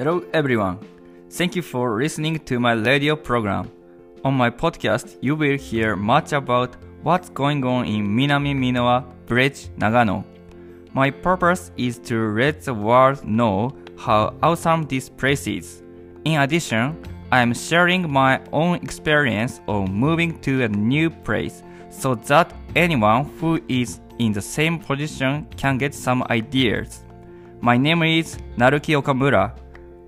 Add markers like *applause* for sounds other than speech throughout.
Hello everyone. Thank you for listening to my radio program. On my podcast, you will hear much about what's going on in Minami Minowa Bridge, Nagano. My purpose is to let the world know how awesome this place is. In addition, I am sharing my own experience of moving to a new place so that anyone who is in the same position can get some ideas. My name is Naruki Okamura.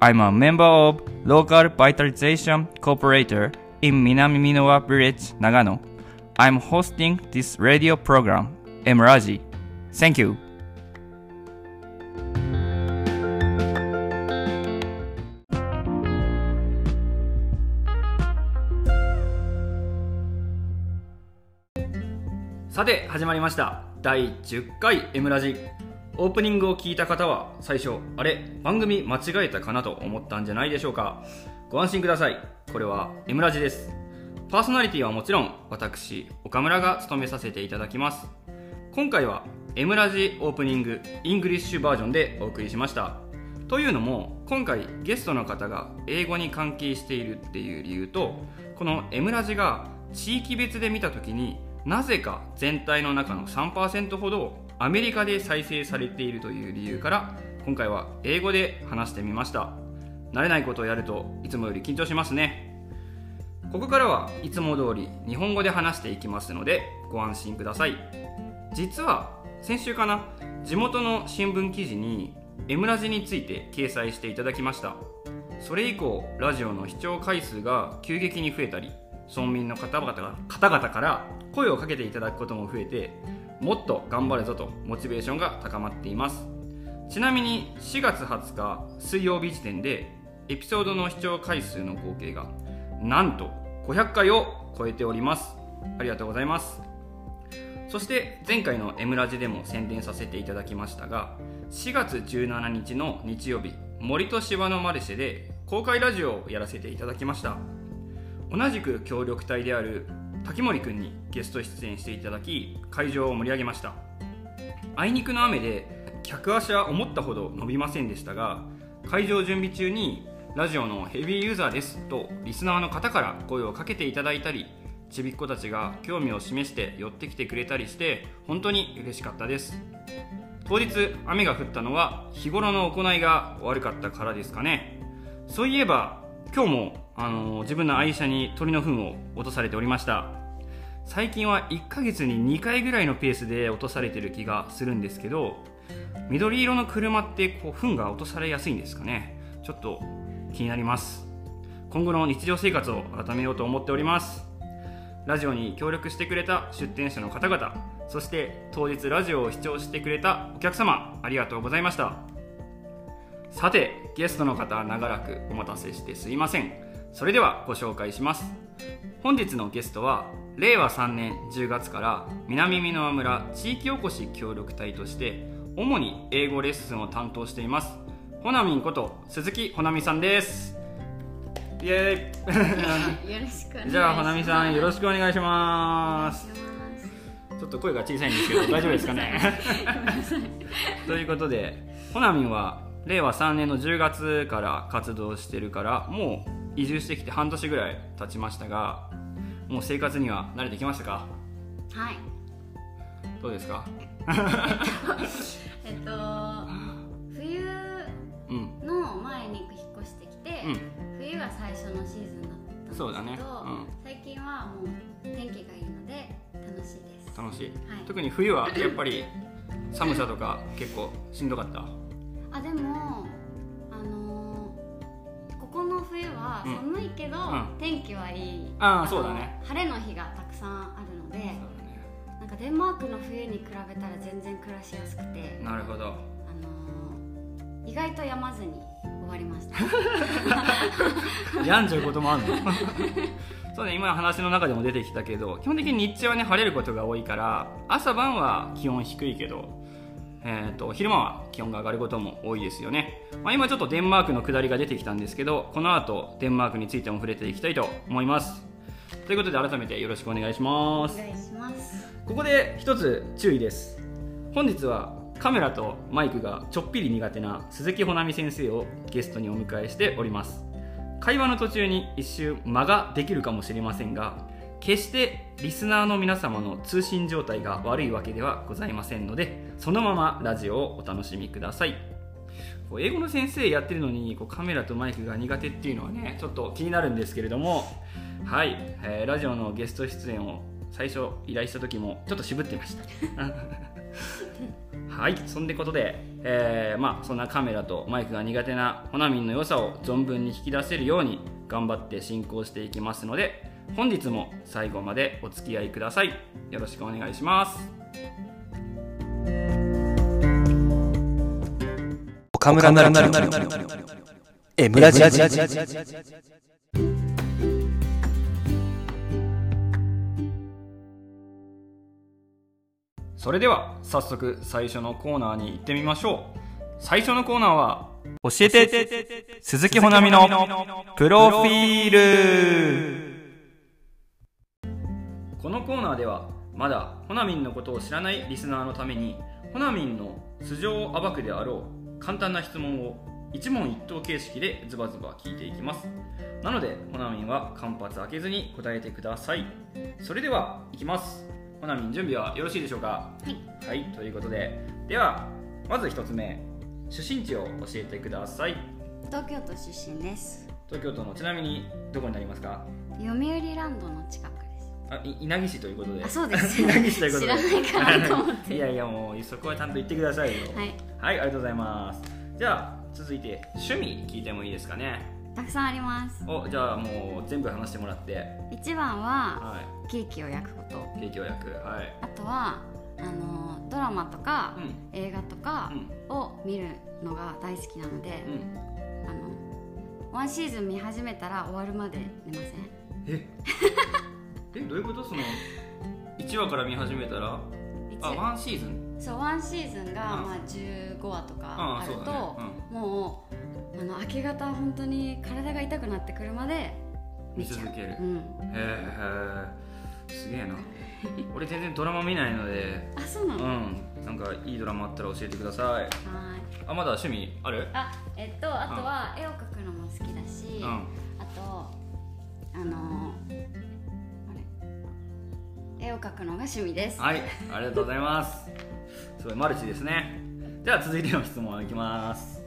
I'm a member of Local Vitalization Corporator in Minami Minowa Village, Nagano. I'm hosting this radio program, Emraji. Thank you. さて始まりました第10回 M ラジオープニングを聞いた方は最初あれ番組間違えたかなと思ったんじゃないでしょうか。ご安心ください。これは M ラジです。パーソナリティはもちろん私岡村が務めさせていただきます。今回は M ラジオープニングイングリッシュバージョンでお送りしました。というのも今回ゲストの方が英語に関係しているっていう理由とこの M ラジが地域別で見た時になぜか全体の中の3%ほどアメリカで再生されているという理由から今回は英語で話してみました。慣れないことをやるといつもより緊張しますね。ここからはいつも通り日本語で話していきますのでご安心ください。実は先週かな地元の新聞記事に M ラジについて掲載していただきました。それ以降ラジオの視聴回数が急激に増えたり村民の方々方々から声をかけていただくことも増えてもっと頑張るぞとモチベーションが高まっています。ちなみに4月20日水曜日時点でエピソードの視聴回数の合計がなんと500回を超えております。ありがとうございます。そして前回の M ラジでも宣伝させていただきましたが4月17日の日曜日森と芝のマルシェで公開ラジオをやらせていただきました。同じく協力隊である滝森くんにゲスト出演していただき会場を盛り上げました。あいにくの雨で客足は思ったほど伸びませんでしたが会場準備中にラジオのヘビーユーザーですとリスナーの方から声をかけていただいたりちびっ子たちが興味を示して寄ってきてくれたりして本当に嬉しかったです。当日雨が降ったのは日頃の行いが悪かったからですかね。そういえば今日もあの自分の愛車に鳥の糞を落とされておりました。最近は1ヶ月に2回ぐらいのペースで落とされてる気がするんですけど緑色の車ってこう糞が落とされやすいんですかね。ちょっと気になります。今後の日常生活を改めようと思っております。ラジオに協力してくれた出店者の方々そして当日ラジオを視聴してくれたお客様ありがとうございました。さてゲストの方長らくお待たせしてすいません。それではご紹介します。本日のゲストは令和3年10月から南美濃村地域おこし協力隊として主に英語レッスンを担当していますほなみんこと鈴木ほなみさんです。イエーイ。じゃあほなみさんよろしくお願いします。ちょっと声が小さいんですけど大丈夫ですかね？*laughs* ということでほなみんは令和3年の10月から活動してるからもう移住してきて半年ぐらい経ちましたがもう生活には慣れてきましたか？はい。どうですか？*laughs* えっと冬の前に引っ越してきて、うん、冬が最初のシーズンだったんですけどそうだね、うん、最近はもう天気がいいので楽しいです。楽しい、はい、特に冬はやっぱり寒さとか結構しんどかった？あでもは寒いけど、天気はいい。ああそうだね。晴れの日がたくさんあるので、ね、なんかデンマークの冬に比べたら全然暮らしやすくてなるほど、あのー、意外と病まずに終わりました。*laughs* 病んじゃうこともあるの？*laughs* そうね今話の中でも出てきたけど基本的に日中はね晴れることが多いから朝晩は気温低いけどえーと、昼間は気温が上がることも多いですよね、まあ、今ちょっとデンマークの下りが出てきたんですけどこの後デンマークについても触れていきたいと思います。ということで改めてよろしくお願いします。お願いします。ここで一つ注意です。本日はカメラとマイクがちょっぴり苦手な鈴木保奈美先生をゲストにお迎えしております。会話の途中に一瞬間ができるかもしれませんが決してリスナーの皆様の通信状態が悪いわけではございませんのでそのままラジオをお楽しみください。英語の先生やってるのにこうカメラとマイクが苦手っていうのはねちょっと気になるんですけれどもはい、えー、ラジオのゲスト出演を最初依頼した時もちょっと渋ってました。*laughs* はいそんでことで、えー、まあそんなカメラとマイクが苦手なほなみんの良さを存分に引き出せるように頑張って進行していきますので本日も最後までお付き合いください。よろしくお願いします。岡村なるなるエムラジそれでは早速最初のコーナーに行ってみましょう。最初のコーナーは教えて。鈴木ほなみのプロフィール。このコーナーではまだほなみんのことを知らないリスナーのためにほなみんの素性を暴くであろう簡単な質問を一問一答形式でズバズバ聞いていきます。なのでほなみんは間髪開けずに答えてください。それではいきます。ほなみん準備はよろしいでしょうか？はい、はい、ということで。ではまず1つ目。出身地を教えてください。東京都出身です。東京都のちなみにどこになりますか？読売ランドの近く。ですあ稲城市ということで。あそうです。*laughs* 稲城市ということで。知らないかなと思っていやいやもうそこはちゃんと言ってくださいよ。はい、はい、ありがとうございます。じゃあ続いて趣味聞いてもいいですかね？たくさんあります。おじゃあもう全部話してもらって。一番は、はい、ケーキを焼くこと。ケーキを焼く。はい。あとはあのドラマとか、うん、映画とかを見るのが大好きなので、うん、あのワンシーズン見始めたら終わるまで寝ません？え？えどういうこと？その1話から見始めたら？あワンシーズン？そうワンシーズンが、まあ、15話とかあると、ね。うん、もうあの明け方本当に体が痛くなってくるまで見続ける、うん、へえすげえな。*laughs* 俺全然ドラマ見ないので。あそうなの？うん。なんかいいドラマあったら教えてください。はい。あまだ趣味？ある？あえっとあとは絵を描くのも好きだし、うん、あとあのあれ絵を描くのが趣味です。はいありがとうございます。すごいマルチですね。では続いての質問いきます。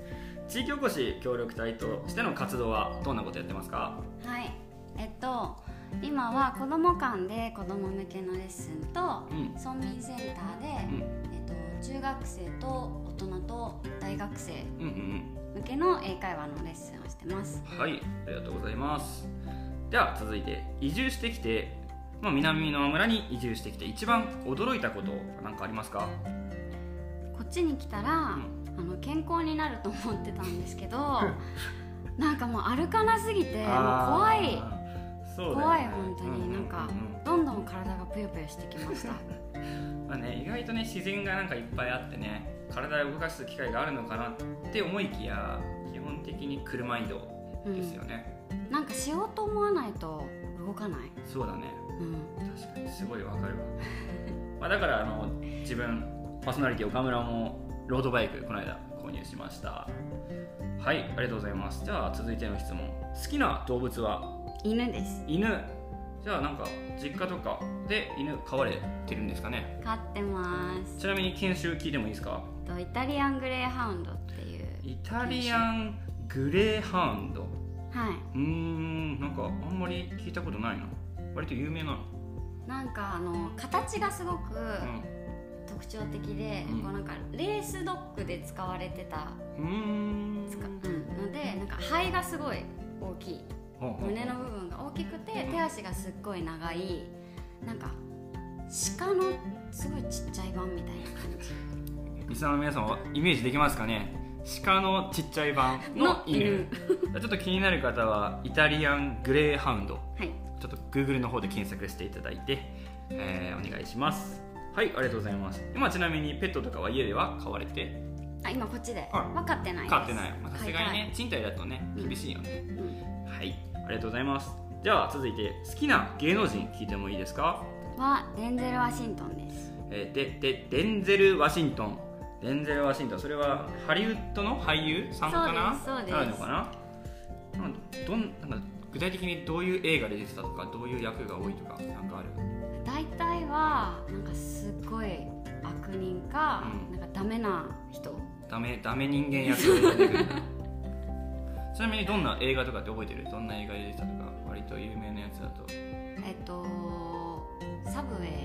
地域おこし協力隊としての活動はどんなことやってますか？はい。えっと今は子ども館で子ども向けのレッスンと、うん、村民センターで、うん、えっと、中学生と大人と大学生向けの英会話のレッスンをしてます、はいありがとうございます。では続いて移住してきて、まあ、南の村に移住してきて一番驚いたこと何かありますか？こっちに来たら、うん、あの健康になると思ってたんですけど *laughs* なんかもう歩かなすぎてもう怖い。怖い本当に、なんか、どんどん体がぷよぷよしてきました。*laughs* まあね意外とね自然がなんかいっぱいあってね体を動かす機会があるのかなって思いきや基本的に車移動ですよね、うん、なんかしようと思わないと動かない？そうだね、うん、確かに。すごいわかるわ。*laughs* まあだからあの自分パーソナリティ岡村もロードバイクこの間購入しました。はいありがとうございます。じゃあ続いての質問。好きな動物は？犬です。犬。じゃあなんか実家とかで犬飼われてるんですかね？飼ってます。ちなみに研修聞いてもいいですか？とイタリアングレーハウンドっていうイタリアングレーハウンドはい。うんなんかあんまり聞いたことないな。割と有名なの？なんかあの形がすごく、特徴的で、うん、こうなんかレースドッグで使われてた。うん、のでなんか肺がすごい大きい。胸の部分が大きくて手足がすっごい長い。なんか鹿のすごいちっちゃい版みたいな感じ。リスナーの皆さんはイメージできますかね？鹿のちっちゃい版の犬。ちょっと気になる方はイタリアングレーハウンド、はい、ちょっと Google の方で検索していただいて、えー、お願いします。はいありがとうございます。今ちなみにペットとかは家では飼われて？あ今こっちで。分かってない飼ってない。さすがにね賃貸だとね厳しいよね、うん、はいありがとうございます。では続いて好きな芸能人聞いてもいいですか？はデンゼル・ワシントンです、えー、ででデンゼル・ワシントンデンゼル・ワシントンそれはハリウッドの俳優さんかな？そうですなるのかな？どんなんか具体的にどういう映画で出てたとかどういう役が多いとかなんかある？大体はなんかすっごい悪人か、うん、なんかダメな人。ダメダメ人間役で出てくる *laughs* ちなみにどんな映画とかって覚えてる？どんな映画で出てたとか割と有名なやつだと。えっとサブウェイ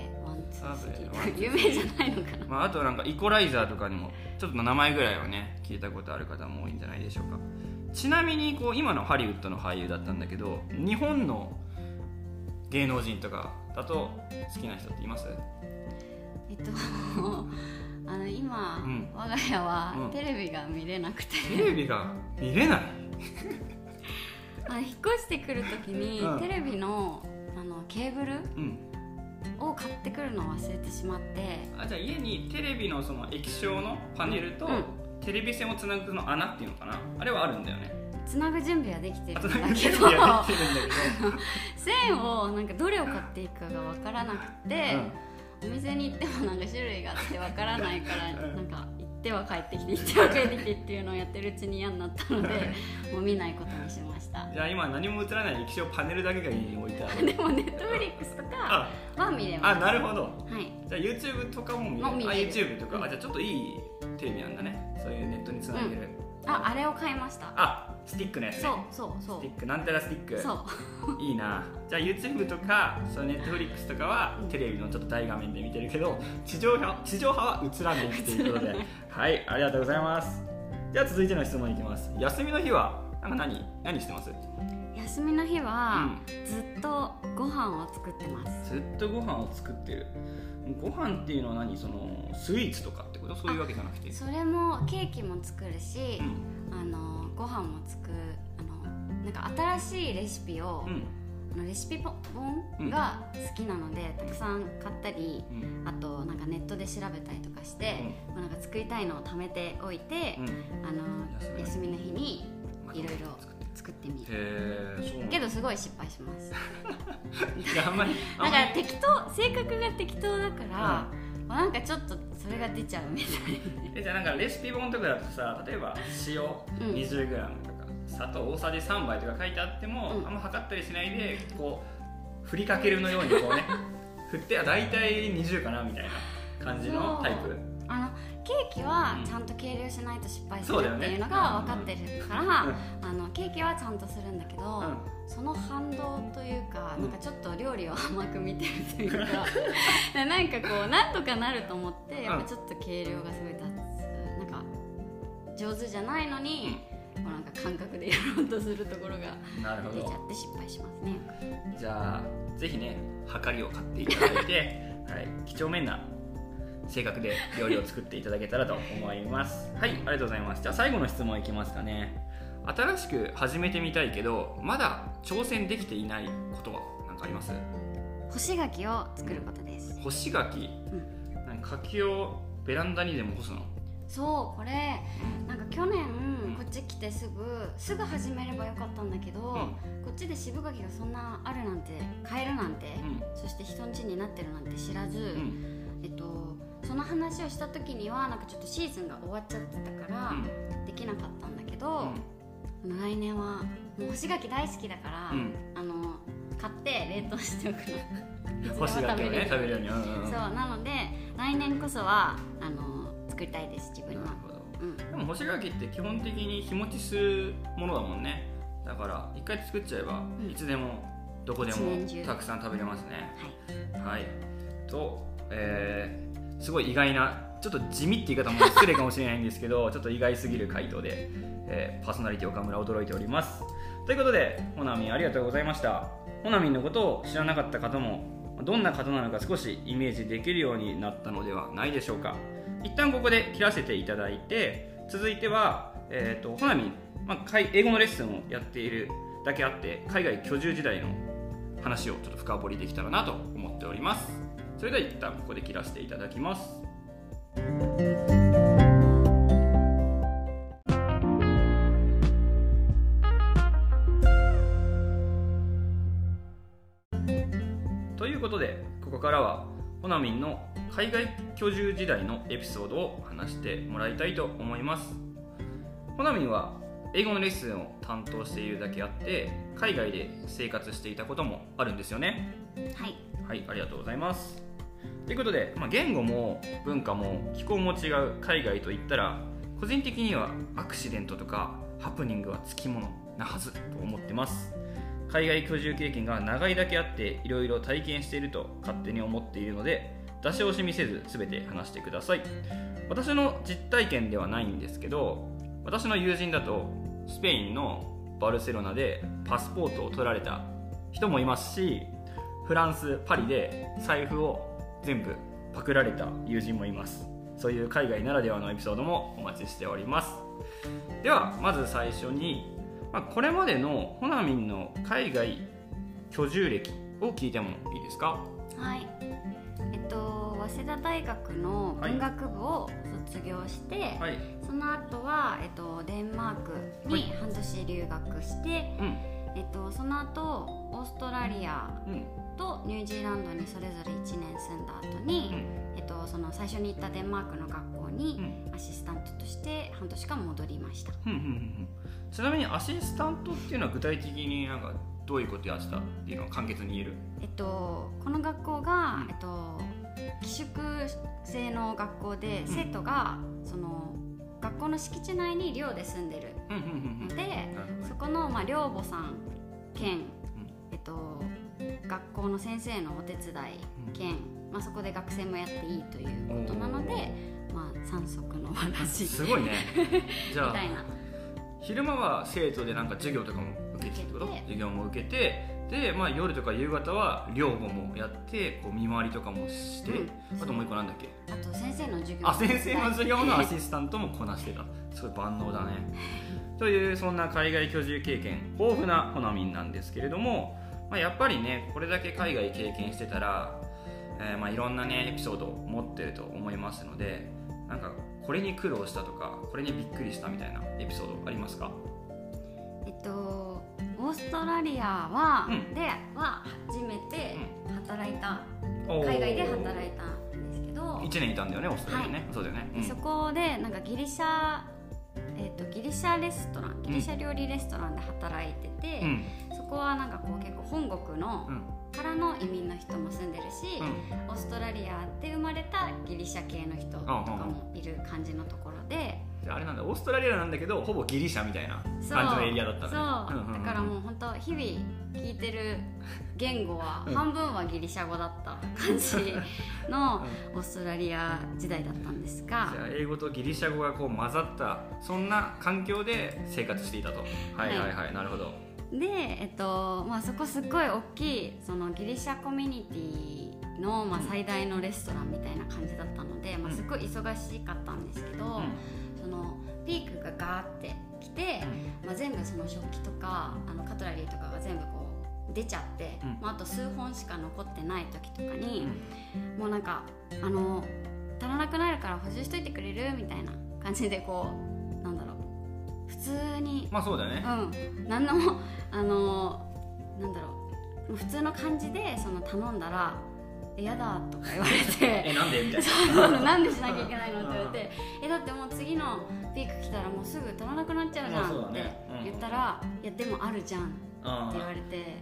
ワンツースリー有名じゃないのかな、まあ、あとなんかイコライザーとかにもちょっと名前ぐらいはね聞いたことある方も多いんじゃないでしょうか。ちなみにこう今のハリウッドの俳優だったんだけど日本の芸能人とかだと好きな人っています？えっと *laughs* あの今、うん、我が家はテレビが見れなくて、テレビが見れない？*laughs* あ引っ越してくる時に、うん、テレビのあのケーブル、を買ってくるのを忘れてしまって。あじゃあ家にテレビのその液晶のパネルと、テレビ線をつなぐの穴っていうのかな？あれはあるんだよね。つなぐ準備はできてるんだけど。線をなんかどれを買っていくかが分からなくて、うん、お店に行ってもなんか種類があって分からないからなんか行っては帰ってきて行っては帰ってきてっていうのをやってるうちに嫌になったのでもう見ないことにしました。じゃあ今何も映らない液晶パネルだけが家に置いてある。*laughs* でもネットフリックスとかは見れます。あなるほど、はい、じゃあ YouTube とかも見れる。あ YouTube とか、うん、あじゃあちょっといいテレビなんだね。そういうネットにつなげる、うん、ああれを買いました。あスティックのやつ、ね、そうそうそう。スティック。なんたらスティック。そう。*laughs* いいな。じゃあ YouTube とかその Netflix とかはテレビのちょっと大画面で見てるけど地上波地上波は映らないっていうことで。*laughs* はいありがとうございます。じゃあ続いての質問いきます。休みの日はなんか何？何してます？休みの日は、ずっとご飯を作ってます。ずっとご飯を作ってる。ご飯っていうのは何？そのスイーツとかってこと？そういうわけじゃなくて。それもケーキも作るし、うん、あのご飯も作るあのなんか新しいレシピを、うん。あのレシピ本が好きなので、たくさん買ったり、うん、あとなんかネットで調べたりとかして、うん、なんか作りたいのを貯めておいて、うん、あの休みの日にいろいろ作ってみる。けどすごい失敗します。*laughs* だ *laughs* から適当性格が適当だから、うん、なんかちょっとそれが出ちゃうみたいなえじゃあなんかレシピ本とかだとさ例えば塩 20g とか、うん、砂糖大さじ3杯とか書いてあっても、うん、あんま測ったりしないでこう振りかけるのようにこうね *laughs* 振っては大体20かなみたいな感じのタイプ？あのケーキはちゃんと計量しないと失敗するっていうのが分かってるから、あのケーキはちゃんとするんだけど、その反動というかなんかちょっと料理を甘く見てるというか *laughs* なんかこうなんとかなると思ってやっぱちょっと計量がすごい立つなんか上手じゃないのに、こうなんか感覚でやろうとするところが出ちゃって失敗しますね。じゃあぜひねはかりを買っていただいて、*laughs* はい、几帳面な性格で料理を作っていただけたらと思います。はいありがとうございます。じゃあ最後の質問いきますかね新しく始めてみたいけどまだ挑戦できていないことは何かあります？干し柿を作ることです。干し柿、うん、柿をベランダにでも干すの？そうこれなんか去年こっち来てすぐすぐ始めればよかったんだけど、うん、こっちで渋柿がそんなあるなんて買えるなんて、うん、そして人ん家になってるなんて知らず、うん、えっとその話をした時にはなんかちょっとシーズンが終わっちゃってたから、できなかったんだけど、来年はもう干し柿大好きだから、あの買って冷凍しておくの。*laughs* 干し柿をね食べる。ように、うんうん、そうなので来年こそはあの作りたいです自分は、うん、でも干し柿って基本的に日持ちするものだもんね。だから一回作っちゃえば、いつでもどこでもたくさん食べれますね。はい、はい、と、えー、すごい意外なちょっと地味って言い方も失礼かもしれないんですけど *laughs* ちょっと意外すぎる回答で、えー、パーソナリティ岡村驚いております。ということでほなみんありがとうございました。ほなみんのことを知らなかった方もどんな方なのか少しイメージできるようになったのではないでしょうか。一旦ここで切らせていただいて続いては、えーと、ほなみん、まあ、英語のレッスンをやっているだけあって海外居住時代の話をちょっと深掘りできたらなと思っております。それでは一旦ここで切らせていただきます。ということでここからはほなみんの海外居住時代のエピソードを話してもらいたいと思います。ほなみんは英語のレッスンを担当しているだけあって海外で生活していたこともあるんですよね。はい。はいありがとうございますということで、まあ、言語も文化も気候も違う海外といったら個人的にはアクシデントとかハプニングはつきものなはずと思ってます。海外居住経験が長いだけあっていろいろ体験していると勝手に思っているので出し惜しみせず全て話してください。私の実体験ではないんですけど私の友人だとスペインのバルセロナでパスポートを取られた人もいますしフランス・パリで財布を全部パクられた友人もいます。そういう海外ならではのエピソードもお待ちしております。ではまず最初にまあ、これまでのホナミンの海外居住歴を聞いてもいいですか？はい。えっと早稲田大学の文学部を卒業して、はい、その後はえっとデンマークに半年留学して、はい、えっとその後オーストラリアとニュージーランドにそれぞれ1年住んだ後に、うん、えっとその最初に行ったデンマークの学校にアシスタントとして半年間戻りました。うんうんうんちなみにアシスタントっていうのは具体的になんかどういうことやってたっていうのは簡潔に言える？えっとこの学校が、うん、えっと寄宿制の学校で、生徒がその学校の敷地内に寮で住んでる。ので、そこの、まあ、寮母さん兼、えっと、学校の先生のお手伝い兼、まあ、そこで学生もやっていいということなので、まあ、三足の話。すごいね。*laughs* じゃあみたいな。昼間は生徒でなんか授業とかも受けてってこと？授業も受けて。で、まあ、夜とか夕方は寮母もやってこう見回りとかもして、うん、あともう一個なんだっけ？あと先生の授業。あ先生の授業のアシスタントもこなしてた。すごい万能だね。というそんな海外居住経験豊富なほなみんなんですけれども、まあ、やっぱりねこれだけ海外経験してたら、えー、まあいろんなねエピソードを持ってると思いますのでなんかこれに苦労したとかこれにびっくりしたみたいなエピソードありますか？えっとオーストラリアは、うん、では初めて働いた、うん、海外で働いたんですけど1年いたんだよねオーストラリアね、はい、そうだよね、うん、そこでなんかギリシャえーと、ギリシャレストランギリシャ料理レストランで働いてて、そこはなんかこう結構本国のからの移民の人も住んでるし、うん、オーストラリアで生まれたギリシャ系の人とかもいる感じのところで。あれなんだ。オーストラリアなんだけどほぼギリシャみたいな感じのエリアだったね。そう。だからもう本当日々聞いてる言語は半分はギリシャ語だった感じの *laughs* オーストラリア時代だったんですが、じゃあ英語とギリシャ語がこう混ざったそんな環境で生活していたと。はいはいはい、はい、なるほどで、えっとまあ、そこすっごい大きいそのギリシャコミュニティのまあ、最大のレストランみたいな感じだったので、まあ、すごい忙しかったんですけど、うん、そのピークがガーってきて、まあ、全部その食器とかあのカトラリーとかが全部こう出ちゃって、うん、まあ、あと数本しか残ってない時とかに、うん、もうなんかあの足らなくなるから補充しといてくれる？みたいな感じでこう普通に。まあそうだね。うん。何のもあのなんだろう。普通の感じでその頼んだら「嫌だ」とか言われて。*laughs* えなんで？みたいな。*laughs* なんでしなきゃいけないのって言われて「えだってもう次のピーク来たらもうすぐ取らなくなっちゃうじゃん」って言ったら「いやでもあるじゃん」って言われて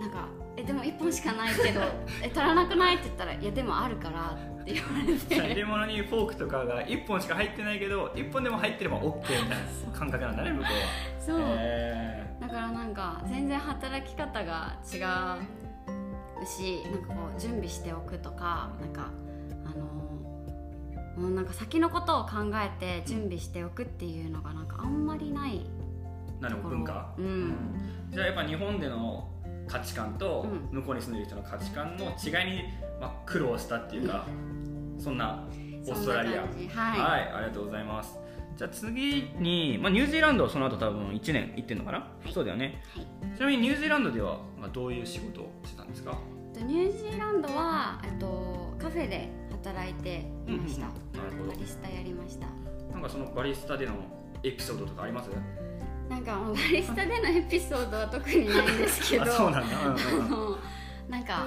なんか「えでも1本しかないけど *laughs* え取らなくない?」って言ったら「いやでもあるから」って言われて。入れ物にフォークとかが1本しか入ってないけど1本でも入ってれば OK みたいな感覚なんだね向こうは。そう、えー。だからなんか全然働き方が違うしなんかこう準備しておくとかなんかあのもうなんか先のことを考えて準備しておくっていうのがなんかあんまりないなる文化、うん、じゃあやっぱ日本での価値観と向こうに住んでる人の価値観の違いに、まあ、苦労したっていうか、うん、そんなオーストラリア。はい、はい、ありがとうございます。じゃあ次に、まあ、ニュージーランドはその後多分1年行ってるのかな、はい、そうだよね、はい、ちなみにニュージーランドでは、まあ、どういう仕事をしてたんですか？ニュージーランドはえっとカフェで働いていました、うんうん、なるほど。バリスタやりました。なんかそのバリスタでのエピソードとかあります？なんかバリスタでのエピソードは特にないんですけど *laughs* そうなんだ、うんうん、なんか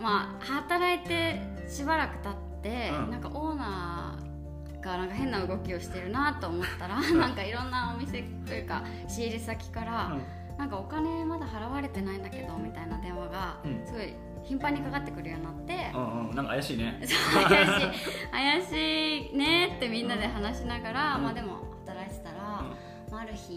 まあ働いてしばらく経って、うん、なんかオーナーがなんか変な動きをしてるなと思ったらなんかいろんなお店というか仕入れ先から、うん、なんかお金まだ払われてないんだけどみたいな電話がすごい頻繁にかかってくるようになって、うんうん、なんか怪しいね。怪しい。怪しいねってみんなで話しながら、まあでもあ、ある日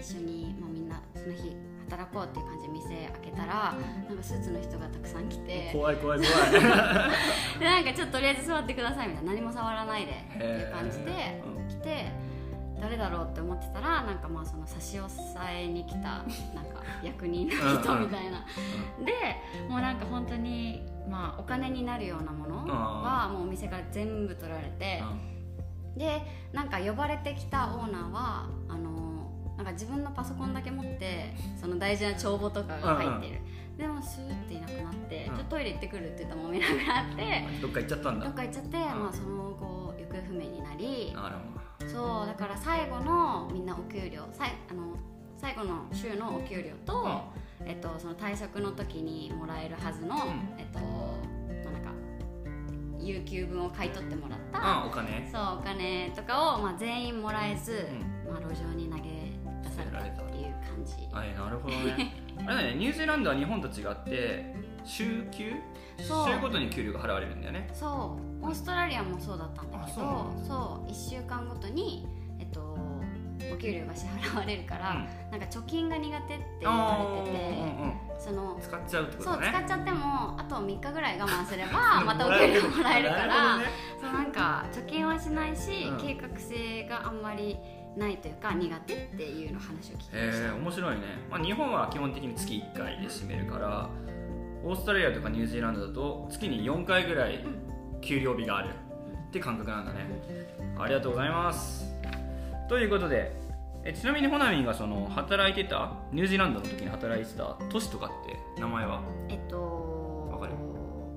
一緒に、まあ、みんなその日働こうっていう感じで店開けたら、なんかスーツの人がたくさん来て怖い怖い怖い。*laughs* *laughs* でなんかちょっととりあえず座ってくださいみたいな何も触らないでっていう感じで来て、誰だろうって思ってたらなんかまあその差し押さえに来た *laughs* なんか役人の人みたいな。でもうなんか本当にまあお金になるようなものはもうお店から全部取られてでなんか呼ばれてきたオーナーはあのなんか自分のパソコンだけ持ってその大事な帳簿とかが入ってる、でもスーっていなくなって、ちょっとトイレ行ってくるって言ったらもめなくなって。どっか行っちゃったんだ。どっか行っちゃって、まあ、その後行方不明になり。そうだから最後のみんなお給料さいあの最後の週のお給料と、えっと、その退職の時にもらえるはずの、えっと有給分を買い取ってもらった。お金。そうお金とかを、まあ、全員もらえず、まあ、路上に投げ出されたっていう感じ。はいなるほどね。*laughs* あれねニュージーランドは日本と違って週休？週ごとに給料が払われるんだよね。そう。オーストラリアもそうだったんだけどそう1週間ごとにえっとお給料が支払われるから、うん、なんか貯金が苦手って言われてて、うんうん、その使っちゃうってこと、ね、そう使っちゃってもあと3日ぐらい我慢すれば *laughs* またお給料もらえるからね、そうなんか貯金はしないし、うん、計画性があんまりないというか苦手っていうの話を聞きました、えー、面白いね、まあ、日本は基本的に月1回で占めるから、オーストラリアとかニュージーランドだと月に4回ぐらい給料日があるって感覚なんだね、ありがとうございます。ということでえちなみにホナミンがその働いてたニュージーランドの時に働いてた都市とかって名前は？えっとわかる？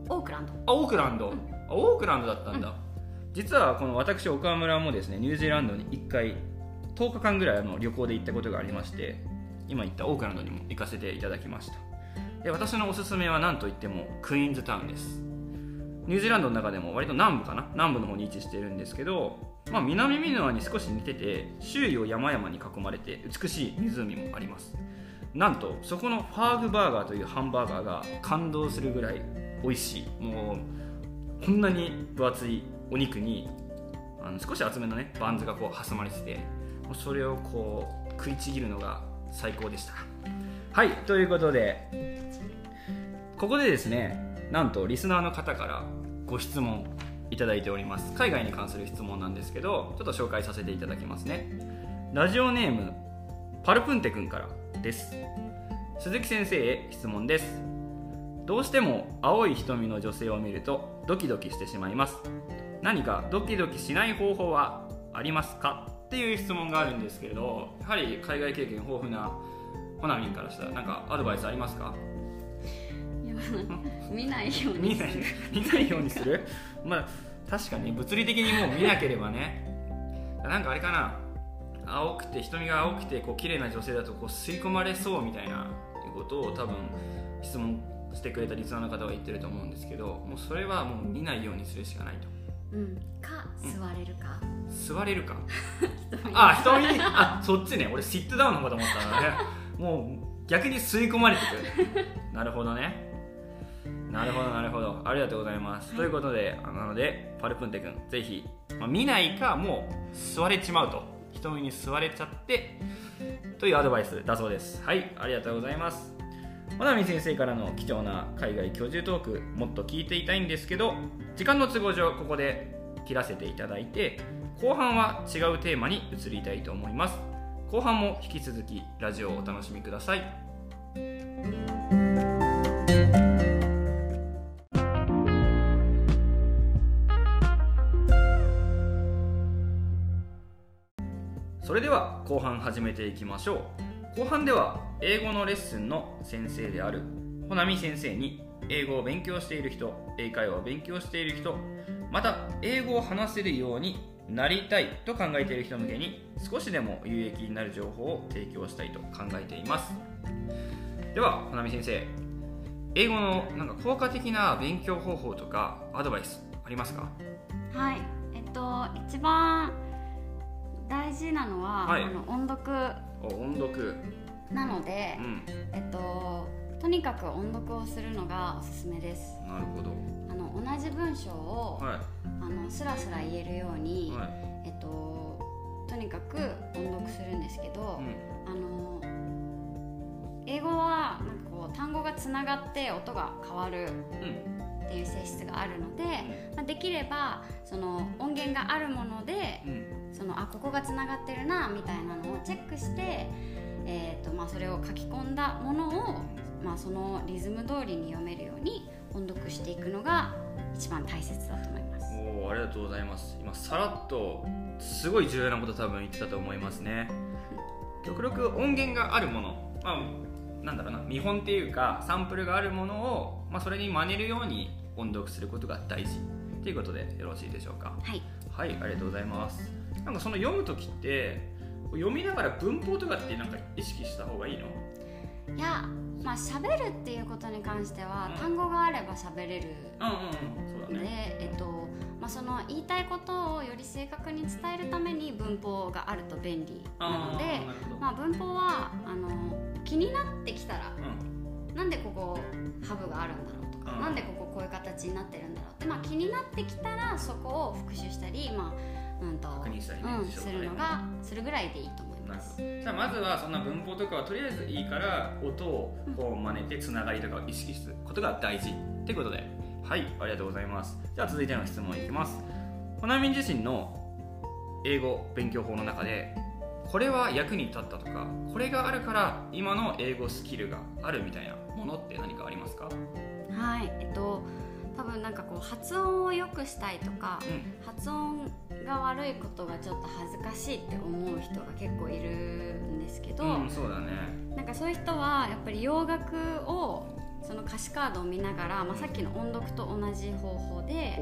オークランド。あオークランド、うん、あオークランドだったんだ、うん、実はこの私岡村もですねニュージーランドに1回10日間ぐらいの旅行で行ったことがありまして今言ったオークランドにも行かせていただきました。で私のおすすめは何といってもクイーンズタウンですニュージーランドの中でも割と南部かな？南部の方に位置してるんですけど、まあ、南ミノアに少し似てて周囲を山々に囲まれて美しい湖もあります。なんとそこのファーグバーガーというハンバーガーが感動するぐらい美味しい。もうこんなに分厚いお肉にあの少し厚めのねバンズがこう挟まれててそれをこう食いちぎるのが最高でした。はいということでここでですねなんとリスナーの方からご質問いただいております。海外に関する質問なんですけどちょっと紹介させていただきますね。ラジオネームパルプンテ君からです。鈴木先生へ質問です。どうしても青い瞳の女性を見るとドキドキしてしまいます。何かドキドキしない方法はありますか？っていう質問があるんですけれどやはり海外経験豊富なホナミンからしたら何かアドバイスありますか？見ないように見ない見ないようにする？まあ確かに物理的にもう見なければね。なんかあれかな。青くて瞳が青くてこう綺麗な女性だとこう吸い込まれそうみたいなことを多分質問してくれたリスナーの方は言ってると思うんですけどもうそれはもう見ないようにするしかないと。うん、か座れるか、座れるか。あ瞳？あそっちね。俺シットダウンの方と思ったのね。もう逆に吸い込まれてくる。なるほどねなるほどなるほど。ありがとうございます、はい、ということでなのでパルプンテ君ぜひ、まあ、見ないかもう座れちまうと。瞳に座れちゃってというアドバイスだそうです。はいありがとうございます。まなみ先生からの貴重な海外居住トークもっと聞いていたいんですけど時間の都合上ここで切らせていただいて後半は違うテーマに移りたいと思います。後半も引き続きラジオをお楽しみください後半始めていきましょう。後半では英語のレッスンの先生である穂波先生に英語を勉強している人英会話を勉強している人また英語を話せるようになりたいと考えている人向けに少しでも有益になる情報を提供したいと考えています。では穂波先生英語のなんか効果的な勉強方法とかアドバイスありますか？はい。えっと一番大事なのは、はい、あの音読音読。なので、うん、えっととにかく音読をするのがおすすめです。なるほど。あの同じ文章を、はい、あのスラスラ言えるように、はい、えっととにかく音読するんですけど、うん、あの英語はなんかこう単語がつながって音が変わる、っていう性質があるので、まあ、できればその音源があるもので、そのあここがつながってるなみたいなのをチェックして、えーとまあ、それを書き込んだものを、まあ、そのリズム通りに読めるように音読していくのが一番大切だと思います。おありがとうございます。今さらっとすごい重要なこと多分言ってたと思いますね。極力音源があるもの、まあ、なんだろうな見本っていうかサンプルがあるものを、まあ、それに真似るように音読することが大事ということでよろしいでしょうか？はい、はい、ありがとうございますなんかその読む時って読みながら文法とかってなんか意識した方がいいの？いやまあ喋るっていうことに関しては、うん、単語があれば喋れるので、えっとまあ、その言いたいことをより正確に伝えるために文法があると便利なのでまあ、文法はあの気になってきたら、うん、なんでここハブがあるんだろうとなんでこここういう形になってるんだろうって、まあ、気になってきたらそこを復習したり、まあうんと確認したり、ね、うん、するのがするぐらいでいいと思います。じゃあまずはそんな文法とかはとりあえずいいから音をこう真似てつながりとかを意識することが大事ってことで。はいありがとうございます。じゃあ続いての質問いきます。ほなみん自身の英語勉強法の中でこれは役に立ったとかこれがあるから今の英語スキルがあるみたいなものって何かありますか？はいえっと多分なんかこう発音を良くしたいとか、うん、発音が悪いことがちょっと恥ずかしいって思う人が結構いるんですけど、うん、そうだね。なんかそういう人はやっぱり洋楽をその歌詞カードを見ながら、まあ、さっきの音読と同じ方法で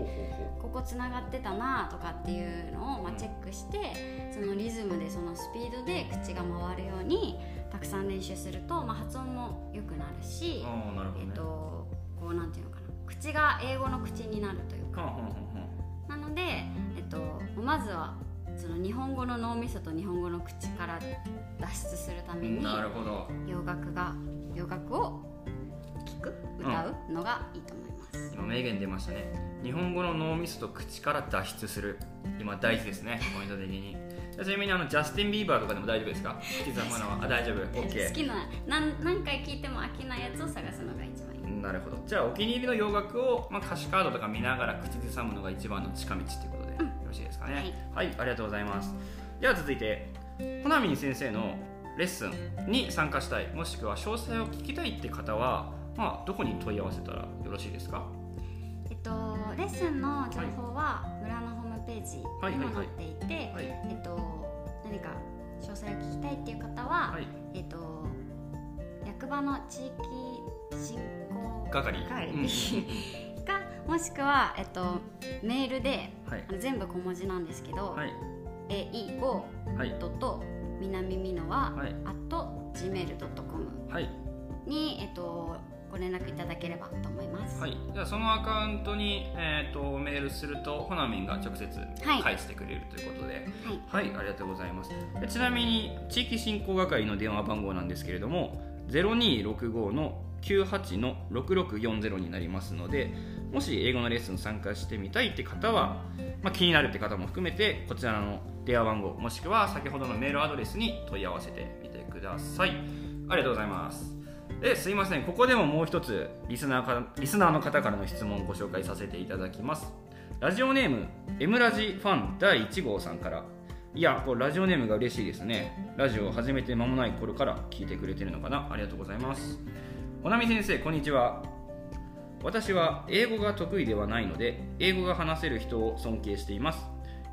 ここつながってたなとかっていうのをまあチェックしてそのリズムでそのスピードで口が回るようにたくさん練習すると、まあ、発音も良くなるしなるほど、ね、えっと、こうなんていうのかな。口が英語の口になるというか。なので、えっと、まずはその日本語の脳みそと日本語の口から脱出するために洋楽が洋楽を聞く歌うのがいいと思います、今名言出ましたね。日本語の脳みそと口から脱出する。今大事ですねポイント的に。*laughs* ちなみにあのジャスティン・ビーバーとかでも大丈夫ですか？好きなものはあ大丈夫？OK 好きな何何回聞いても飽きないやつを探すのが一番いい。なるほど。じゃあお気に入りの洋楽を、まあ、歌詞カードとか見ながら口ずさむのが一番の近道ということしいですかね、はい、はい、ありがとうございます。では続いてほなみん先生のレッスンに参加したいもしくは詳細を聞きたいって方はまあ、どこに問い合わせたらよろしいですか？えっと、レッスンの情報は村のホームページにも載っていて、えっと、何か詳細を聞きたいっていう方は、はい、えっと、役場の地域振興係。係、うん、*laughs* かもしくは、えっと、メールで、はい、全部小文字なんですけど、はい、えいおドと南美濃は、はい、あと gmail.com に、えっとご連絡いただければと思います。はい。じゃあそのアカウントにえっ、ー、とメールするとほなみんが直接返してくれるということで、はい、はい、ありがとうございます。ちなみに地域振興係の電話番号なんですけれども、ゼロ二六五の九八の六六四ゼロになりますので、もし英語のレッスン参加してみたいって方は、まあ、気になるって方も含めてこちらの電話番号もしくは先ほどのメールアドレスに問い合わせてみてください。ありがとうございます。ですいません。ここでももう一つリスナーかリスナーの方からの質問をご紹介させていただきます。ラジオネーム M ラジファン第1号さんから。いやこれラジオネームが嬉しいですね。ラジオを始めて間もない頃から聞いてくれてるのかな。ありがとうございます。おなみ先生こんにちは。私は英語が得意ではないので英語が話せる人を尊敬しています。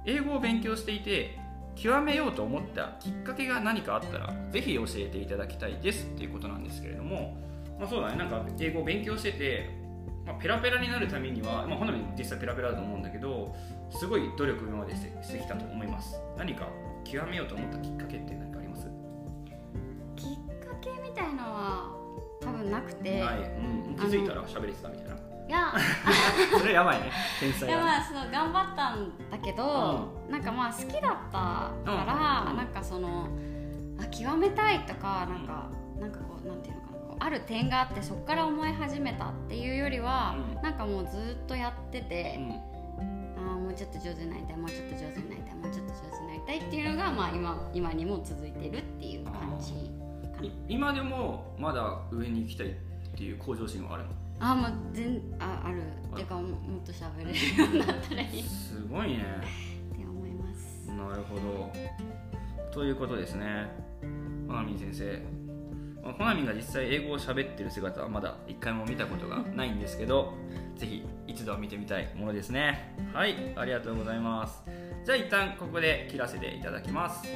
英語を勉強していて極めようと思ったきっかけが何かあったらぜひ教えていただきたいです。っていうことなんですけれども、まあ、そうだね。なんか英語を勉強してて、まあ、ペラペラになるためには、まあ、ほんに実際ペラペラだと思うんだけどすごい努力今までしてきたと思います。何か極めようと思ったきっかけって何かあります？きっかけみたいのは分分なくて、はい。うん、気づいたら喋れてたみたいな。いや。*laughs* それやばいね。天才いやまあその頑張ったんだけど、うん、なんかまあ好きだったから、うん、なんかそのあ極めたいとかなんか、うん、なんかこうなんていうのかな。こうある点があってそこから思い始めたっていうよりは、うん、なんかもうずっとやってて、うん、あもうちょっと上手になりたいもうちょっと上手になりたいもうちょっと上手になりたいっていうのが、まあ今、今にも続いてるっていう感じ今でもまだ上に行きたいっていう向上心はあるの？あまあ全あある。っていうかもっと喋れるようになったらいい。すごいね。って思います。なるほど。ということですね。ほなみん先生。ほなみんが実際英語を喋ってる姿はまだ一回も見たことがないんですけど *laughs* ぜひ一度は見てみたいものですね。はいありがとうございます。じゃあ一旦ここで切らせていただきます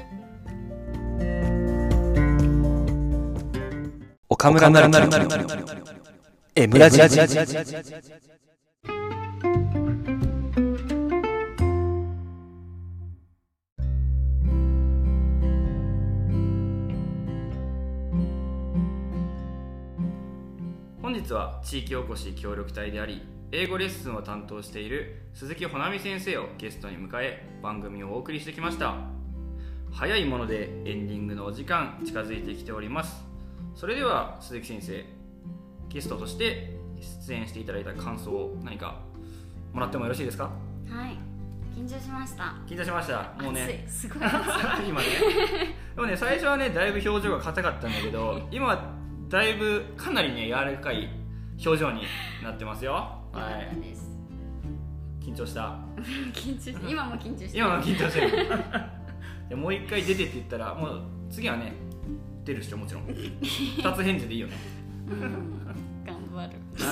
岡村なるなるなるなるなるえ村ジ本日は地域おこし協力隊であり英語レッスンを担当している鈴木ほなみ先生をゲストに迎え番組をお送りしてきました。早いものでエンディングのお時間近づいてきておりますそれでは鈴木先生ゲストとして出演していただいた感想を何かもらってもよろしいですか？はい。緊張しました。緊張しました。もうね。すごい *laughs* 今ね。でもね最初はねだいぶ表情が硬かったんだけど今だいぶかなりね柔らかい表情になってますよ。はい。緊張した？*laughs* 緊張して今も緊張して今も緊張してる。で *laughs* もう一回出てって言ったらもう次はね出る人もちろん。二つ返事でいいよね、うん。る。*laughs*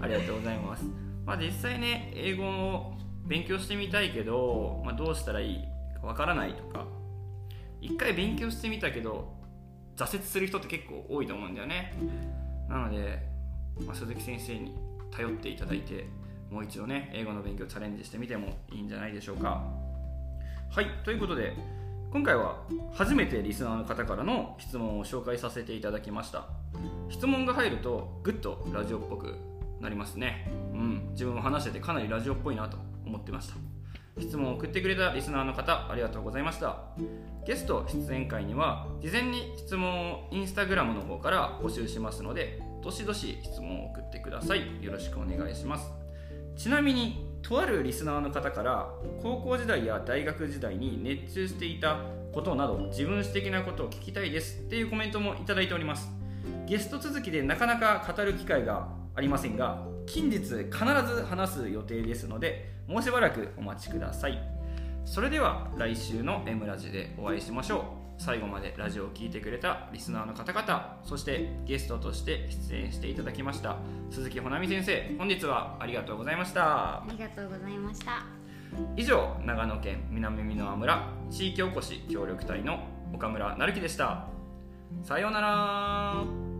ありがとうございます。まあ実際ね英語を勉強してみたいけど、まあ、どうしたらいいかわからないとか一回勉強してみたけど挫折する人って結構多いと思うんだよね。なので、まあ、鈴木先生に頼っていただいてもう一度ね英語の勉強チャレンジしてみてもいいんじゃないでしょうか。はいということで今回は初めてリスナーの方からの質問を紹介させていただきました。質問が入るとぐっとラジオっぽくなりますね。うん。自分も話しててかなりラジオっぽいなと思ってました。質問を送ってくれたリスナーの方ありがとうございました。ゲスト出演会には事前に質問をインスタグラムの方から募集しますのでどしどし質問を送ってください。よろしくお願いします。ちなみにとあるリスナーの方から高校時代や大学時代に熱中していたことなど自分史的なことを聞きたいですっていうコメントもいただいております。ゲスト続きでなかなか語る機会がありませんが近日必ず話す予定ですのでもうしばらくお待ちください。それでは来週の M ラジでお会いしましょう。最後までラジオを聴いてくれたリスナーの方々そしてゲストとして出演していただきました鈴木ほなみ先生本日はありがとうございました。ありがとうございました。以上長野県南箕輪村地域おこし協力隊の岡村成樹でした。さようなら